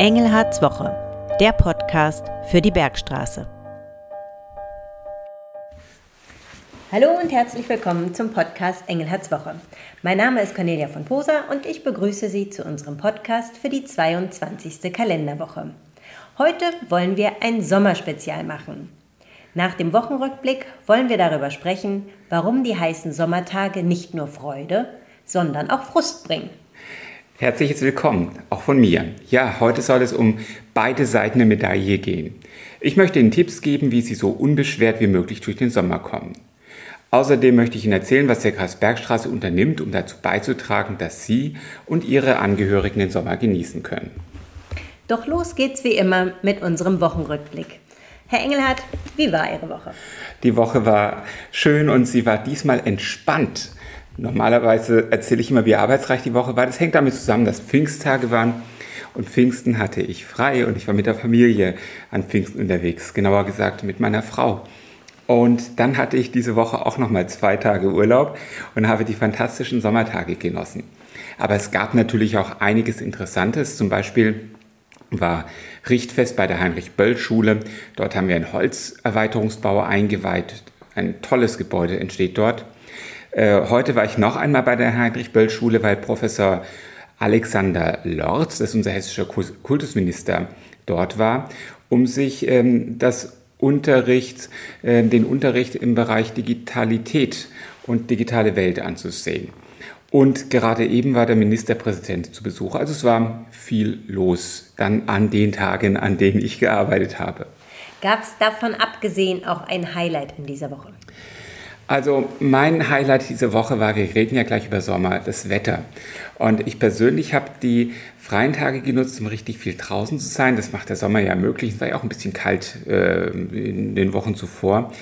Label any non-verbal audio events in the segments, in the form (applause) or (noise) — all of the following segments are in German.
Engelhards Woche, der Podcast für die Bergstraße. Hallo und herzlich willkommen zum Podcast Engelhards Woche. Mein Name ist Cornelia von Posa und ich begrüße Sie zu unserem Podcast für die 22. Kalenderwoche. Heute wollen wir ein Sommerspezial machen. Nach dem Wochenrückblick wollen wir darüber sprechen, warum die heißen Sommertage nicht nur Freude, sondern auch Frust bringen. Herzliches Willkommen, auch von mir. Ja, heute soll es um beide Seiten der Medaille gehen. Ich möchte Ihnen Tipps geben, wie Sie so unbeschwert wie möglich durch den Sommer kommen. Außerdem möchte ich Ihnen erzählen, was der Kreis Bergstraße unternimmt, um dazu beizutragen, dass Sie und Ihre Angehörigen den Sommer genießen können. Doch los geht's wie immer mit unserem Wochenrückblick. Herr Engelhardt, wie war Ihre Woche? Die Woche war schön und sie war diesmal entspannt. Normalerweise erzähle ich immer, wie arbeitsreich die Woche war. Das hängt damit zusammen, dass Pfingsttage waren und Pfingsten hatte ich frei und ich war mit der Familie an Pfingsten unterwegs, genauer gesagt mit meiner Frau. Und dann hatte ich diese Woche auch nochmal zwei Tage Urlaub und habe die fantastischen Sommertage genossen. Aber es gab natürlich auch einiges Interessantes, zum Beispiel war Richtfest bei der Heinrich-Böll-Schule. Dort haben wir einen Holzerweiterungsbau eingeweiht. Ein tolles Gebäude entsteht dort. Äh, heute war ich noch einmal bei der Heinrich-Böll-Schule, weil Professor Alexander Lorz, das ist unser hessischer Kultusminister, dort war, um sich ähm, das Unterricht, äh, den Unterricht im Bereich Digitalität und digitale Welt anzusehen. Und gerade eben war der Ministerpräsident zu Besuch. Also es war viel los dann an den Tagen, an denen ich gearbeitet habe. Gab es davon abgesehen auch ein Highlight in dieser Woche? Also mein Highlight diese Woche war, wir reden ja gleich über Sommer, das Wetter. Und ich persönlich habe die freien Tage genutzt, um richtig viel draußen zu sein. Das macht der Sommer ja möglich. Es war ja auch ein bisschen kalt äh, in den Wochen zuvor.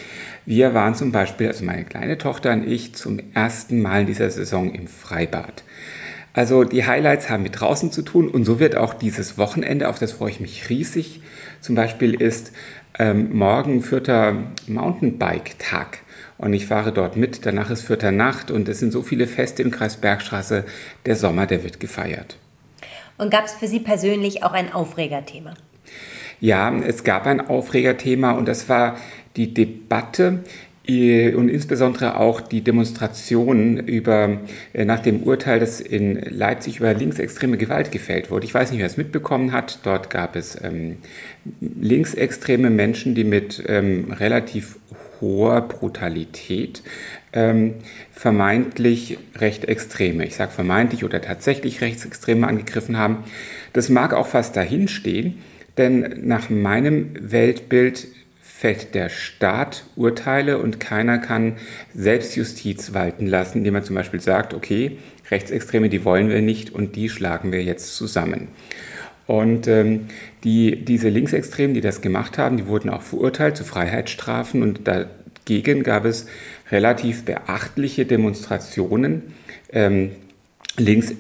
Wir waren zum Beispiel, also meine kleine Tochter und ich, zum ersten Mal in dieser Saison im Freibad. Also die Highlights haben mit draußen zu tun und so wird auch dieses Wochenende, auf das freue ich mich riesig. Zum Beispiel ist ähm, morgen vierter Mountainbike-Tag und ich fahre dort mit. Danach ist vierter Nacht und es sind so viele Feste im Kreis Bergstraße. Der Sommer, der wird gefeiert. Und gab es für Sie persönlich auch ein Aufregerthema? Ja, es gab ein Aufregerthema und das war die Debatte äh, und insbesondere auch die Demonstrationen über, äh, nach dem Urteil, das in Leipzig über linksextreme Gewalt gefällt wurde. Ich weiß nicht, wer es mitbekommen hat. Dort gab es ähm, linksextreme Menschen, die mit ähm, relativ hoher Brutalität ähm, vermeintlich Rechtsextreme, ich sage vermeintlich oder tatsächlich Rechtsextreme angegriffen haben. Das mag auch fast dahinstehen, denn nach meinem Weltbild fällt der Staat Urteile und keiner kann Selbstjustiz walten lassen, indem man zum Beispiel sagt, okay, Rechtsextreme, die wollen wir nicht und die schlagen wir jetzt zusammen. Und ähm, die, diese Linksextremen, die das gemacht haben, die wurden auch verurteilt zu Freiheitsstrafen und dagegen gab es relativ beachtliche Demonstrationen. Ähm, links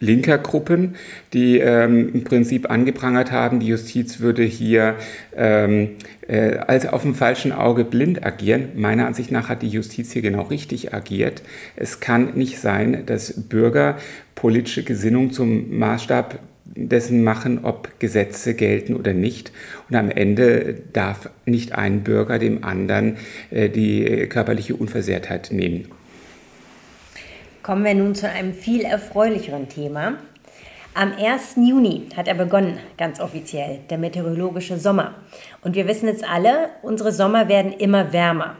linker Gruppen, die ähm, im Prinzip angeprangert haben, die Justiz würde hier ähm, äh, als auf dem falschen Auge blind agieren. Meiner Ansicht nach hat die Justiz hier genau richtig agiert. Es kann nicht sein, dass Bürger politische Gesinnung zum Maßstab dessen machen, ob Gesetze gelten oder nicht. Und am Ende darf nicht ein Bürger dem anderen äh, die körperliche Unversehrtheit nehmen. Kommen wir nun zu einem viel erfreulicheren Thema. Am 1. Juni hat er begonnen, ganz offiziell, der meteorologische Sommer. Und wir wissen es alle, unsere Sommer werden immer wärmer.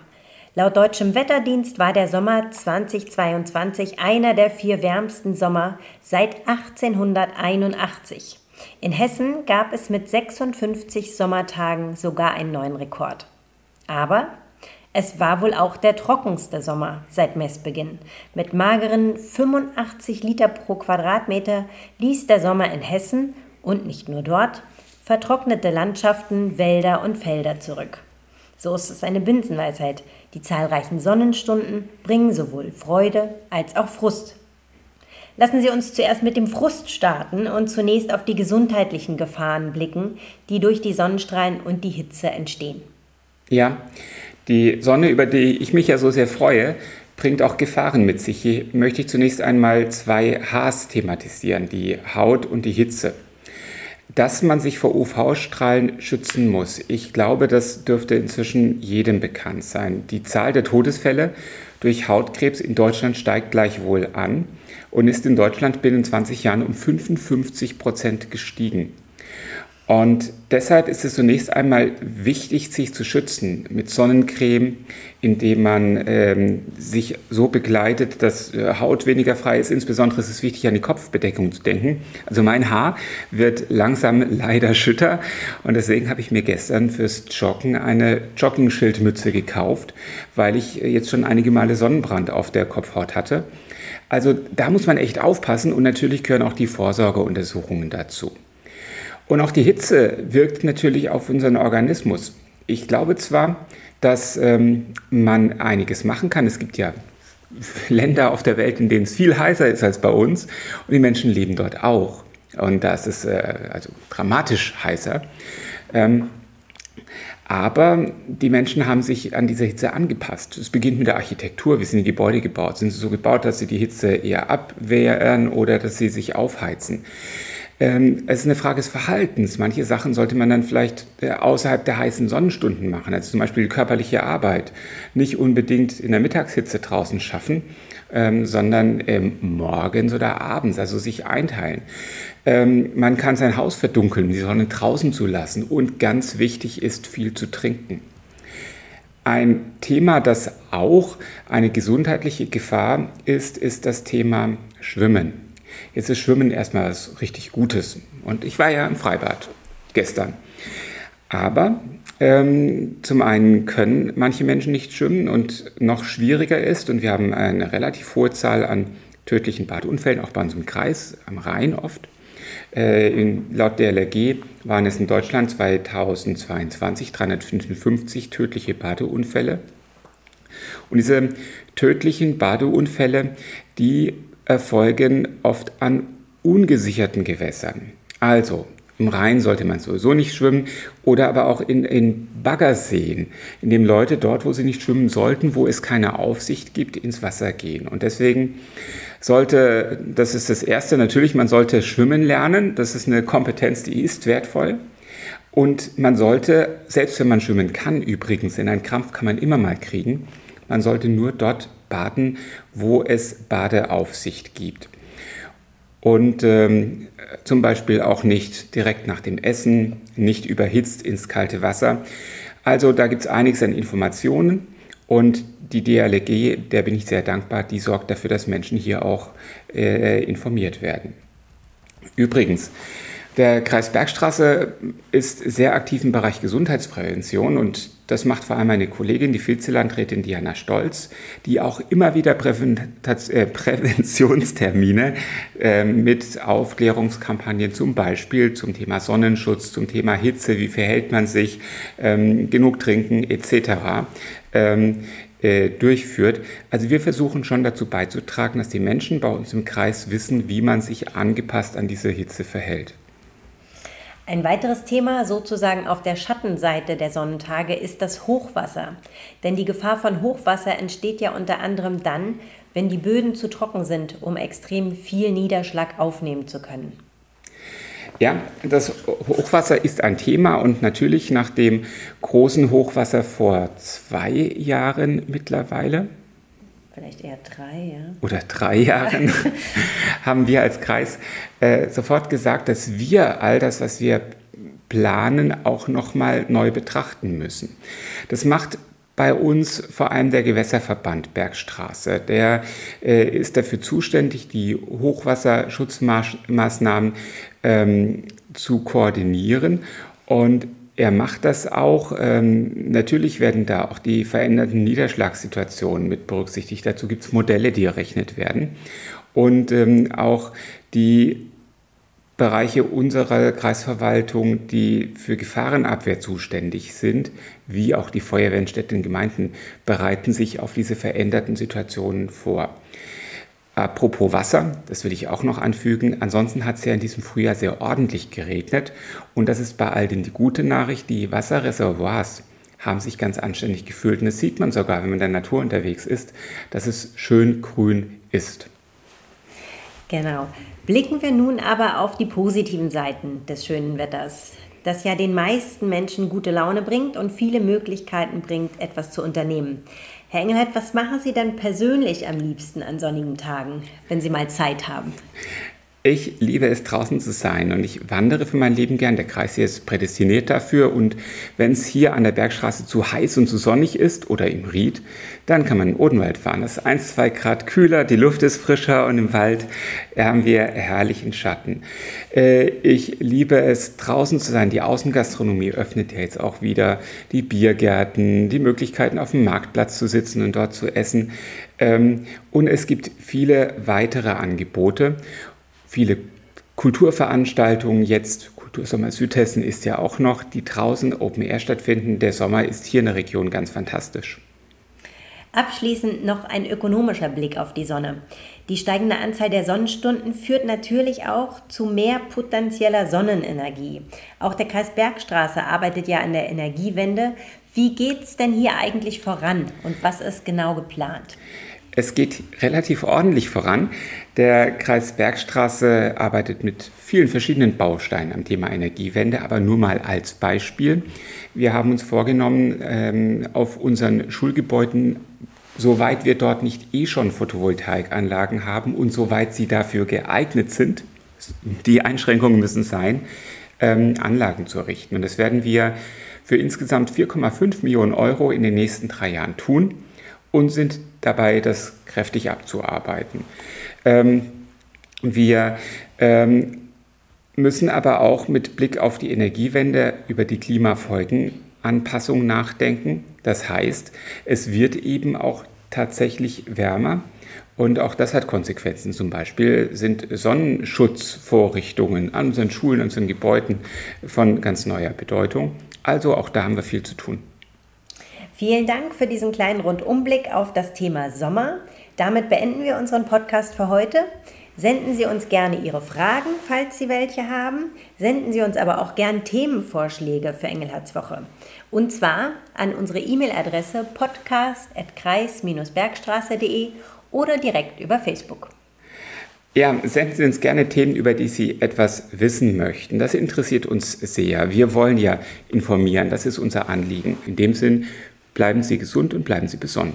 Laut deutschem Wetterdienst war der Sommer 2022 einer der vier wärmsten Sommer seit 1881. In Hessen gab es mit 56 Sommertagen sogar einen neuen Rekord. Aber es war wohl auch der trockenste Sommer seit Messbeginn. Mit mageren 85 Liter pro Quadratmeter ließ der Sommer in Hessen und nicht nur dort vertrocknete Landschaften, Wälder und Felder zurück. So ist es eine Binsenweisheit. Die zahlreichen Sonnenstunden bringen sowohl Freude als auch Frust. Lassen Sie uns zuerst mit dem Frust starten und zunächst auf die gesundheitlichen Gefahren blicken, die durch die Sonnenstrahlen und die Hitze entstehen. Ja, die Sonne, über die ich mich ja so sehr freue, bringt auch Gefahren mit sich. Hier möchte ich zunächst einmal zwei Hs thematisieren, die Haut und die Hitze. Dass man sich vor UV-Strahlen schützen muss. Ich glaube, das dürfte inzwischen jedem bekannt sein. Die Zahl der Todesfälle durch Hautkrebs in Deutschland steigt gleichwohl an und ist in Deutschland binnen 20 Jahren um 55 Prozent gestiegen. Und deshalb ist es zunächst einmal wichtig, sich zu schützen mit Sonnencreme, indem man ähm, sich so begleitet, dass äh, Haut weniger frei ist. Insbesondere ist es wichtig, an die Kopfbedeckung zu denken. Also mein Haar wird langsam (laughs) leider schütter und deswegen habe ich mir gestern fürs Joggen eine Jogging-Schildmütze gekauft, weil ich jetzt schon einige Male Sonnenbrand auf der Kopfhaut hatte. Also da muss man echt aufpassen und natürlich gehören auch die Vorsorgeuntersuchungen dazu. Und auch die Hitze wirkt natürlich auf unseren Organismus. Ich glaube zwar, dass ähm, man einiges machen kann. Es gibt ja Länder auf der Welt, in denen es viel heißer ist als bei uns und die Menschen leben dort auch. Und da ist es äh, also dramatisch heißer. Ähm, aber die Menschen haben sich an diese Hitze angepasst. Es beginnt mit der Architektur. Wie sind die Gebäude gebaut? Sind sie so gebaut, dass sie die Hitze eher abwehren oder dass sie sich aufheizen? Ähm, es ist eine Frage des Verhaltens. Manche Sachen sollte man dann vielleicht äh, außerhalb der heißen Sonnenstunden machen, also zum Beispiel körperliche Arbeit. Nicht unbedingt in der Mittagshitze draußen schaffen, ähm, sondern ähm, morgens oder abends, also sich einteilen. Ähm, man kann sein Haus verdunkeln, die Sonne draußen zu lassen und ganz wichtig ist, viel zu trinken. Ein Thema, das auch eine gesundheitliche Gefahr ist, ist das Thema Schwimmen. Jetzt ist Schwimmen erstmal was richtig Gutes. Und ich war ja im Freibad gestern. Aber ähm, zum einen können manche Menschen nicht schwimmen und noch schwieriger ist, und wir haben eine relativ hohe Zahl an tödlichen Badeunfällen, auch bei uns im Kreis, am Rhein oft. Äh, in, laut der LRG waren es in Deutschland 2022 355 tödliche Badeunfälle. Und diese tödlichen Badeunfälle, die erfolgen oft an ungesicherten Gewässern. Also im Rhein sollte man sowieso nicht schwimmen oder aber auch in, in Baggerseen, in dem Leute dort, wo sie nicht schwimmen sollten, wo es keine Aufsicht gibt, ins Wasser gehen. Und deswegen sollte, das ist das Erste, natürlich, man sollte schwimmen lernen. Das ist eine Kompetenz, die ist wertvoll. Und man sollte, selbst wenn man schwimmen kann, übrigens, in einen Krampf kann man immer mal kriegen, man sollte nur dort baden, wo es Badeaufsicht gibt. Und ähm, zum Beispiel auch nicht direkt nach dem Essen, nicht überhitzt ins kalte Wasser. Also da gibt es einiges an Informationen und die DLG, der bin ich sehr dankbar, die sorgt dafür, dass Menschen hier auch äh, informiert werden. Übrigens, der Kreis Bergstraße ist sehr aktiv im Bereich Gesundheitsprävention und das macht vor allem meine Kollegin, die Vizelandrätin Diana Stolz, die auch immer wieder äh, (laughs) Präventionstermine äh, mit Aufklärungskampagnen zum Beispiel zum Thema Sonnenschutz, zum Thema Hitze, wie verhält man sich, ähm, genug trinken etc. Ähm, äh, durchführt. Also wir versuchen schon dazu beizutragen, dass die Menschen bei uns im Kreis wissen, wie man sich angepasst an diese Hitze verhält. Ein weiteres Thema sozusagen auf der Schattenseite der Sonnentage ist das Hochwasser. Denn die Gefahr von Hochwasser entsteht ja unter anderem dann, wenn die Böden zu trocken sind, um extrem viel Niederschlag aufnehmen zu können. Ja, das Hochwasser ist ein Thema und natürlich nach dem großen Hochwasser vor zwei Jahren mittlerweile, vielleicht eher drei, ja. Oder drei Jahren (laughs) haben wir als Kreis äh, sofort gesagt, dass wir all das, was wir planen, auch nochmal neu betrachten müssen. Das macht bei uns vor allem der Gewässerverband Bergstraße. Der äh, ist dafür zuständig, die Hochwasserschutzmaßnahmen ähm, zu koordinieren. Und er macht das auch. Ähm, natürlich werden da auch die veränderten Niederschlagssituationen mit berücksichtigt. Dazu gibt es Modelle, die errechnet werden. Und ähm, auch die Bereiche unserer Kreisverwaltung, die für Gefahrenabwehr zuständig sind, wie auch die Feuerwehr in Städten und Gemeinden, bereiten sich auf diese veränderten Situationen vor. Apropos Wasser, das will ich auch noch anfügen. Ansonsten hat es ja in diesem Frühjahr sehr ordentlich geregnet. Und das ist bei all den die gute Nachricht. Die Wasserreservoirs haben sich ganz anständig gefühlt. Und das sieht man sogar, wenn man in der Natur unterwegs ist, dass es schön grün ist. Genau. Blicken wir nun aber auf die positiven Seiten des schönen Wetters, das ja den meisten Menschen gute Laune bringt und viele Möglichkeiten bringt, etwas zu unternehmen. Herr Engelhardt, was machen Sie dann persönlich am liebsten an sonnigen Tagen, wenn Sie mal Zeit haben? Ich liebe es, draußen zu sein und ich wandere für mein Leben gern. Der Kreis hier ist prädestiniert dafür und wenn es hier an der Bergstraße zu heiß und zu sonnig ist oder im Ried, dann kann man in Odenwald fahren. Das ist 1, 2 Grad kühler, die Luft ist frischer und im Wald haben wir herrlichen Schatten. Äh, ich liebe es, draußen zu sein. Die Außengastronomie öffnet ja jetzt auch wieder die Biergärten, die Möglichkeiten auf dem Marktplatz zu sitzen und dort zu essen. Ähm, und es gibt viele weitere Angebote viele Kulturveranstaltungen jetzt. Kultursommer Südhessen ist ja auch noch, die draußen Open Air stattfinden. Der Sommer ist hier in der Region ganz fantastisch. Abschließend noch ein ökonomischer Blick auf die Sonne. Die steigende Anzahl der Sonnenstunden führt natürlich auch zu mehr potenzieller Sonnenenergie. Auch der Kreis Bergstraße arbeitet ja an der Energiewende. Wie geht es denn hier eigentlich voran und was ist genau geplant? Es geht relativ ordentlich voran. Der Kreis Bergstraße arbeitet mit vielen verschiedenen Bausteinen am Thema Energiewende, aber nur mal als Beispiel. Wir haben uns vorgenommen, ähm, auf unseren Schulgebäuden, soweit wir dort nicht eh schon Photovoltaikanlagen haben und soweit sie dafür geeignet sind, die Einschränkungen müssen sein, ähm, Anlagen zu errichten. Und das werden wir für insgesamt 4,5 Millionen Euro in den nächsten drei Jahren tun und sind dabei, das kräftig abzuarbeiten. Ähm, wir ähm, müssen aber auch mit Blick auf die Energiewende über die Klimafolgenanpassung nachdenken. Das heißt, es wird eben auch tatsächlich wärmer. Und auch das hat Konsequenzen. Zum Beispiel sind Sonnenschutzvorrichtungen an unseren Schulen, an unseren Gebäuden von ganz neuer Bedeutung. Also auch da haben wir viel zu tun. Vielen Dank für diesen kleinen Rundumblick auf das Thema Sommer. Damit beenden wir unseren Podcast für heute. Senden Sie uns gerne Ihre Fragen, falls Sie welche haben. Senden Sie uns aber auch gerne Themenvorschläge für Engelhardswoche. Und zwar an unsere E-Mail-Adresse podcast.kreis-bergstraße.de oder direkt über Facebook. Ja, senden Sie uns gerne Themen, über die Sie etwas wissen möchten. Das interessiert uns sehr. Wir wollen ja informieren. Das ist unser Anliegen. In dem Sinn, Bleiben Sie gesund und bleiben Sie besonnen.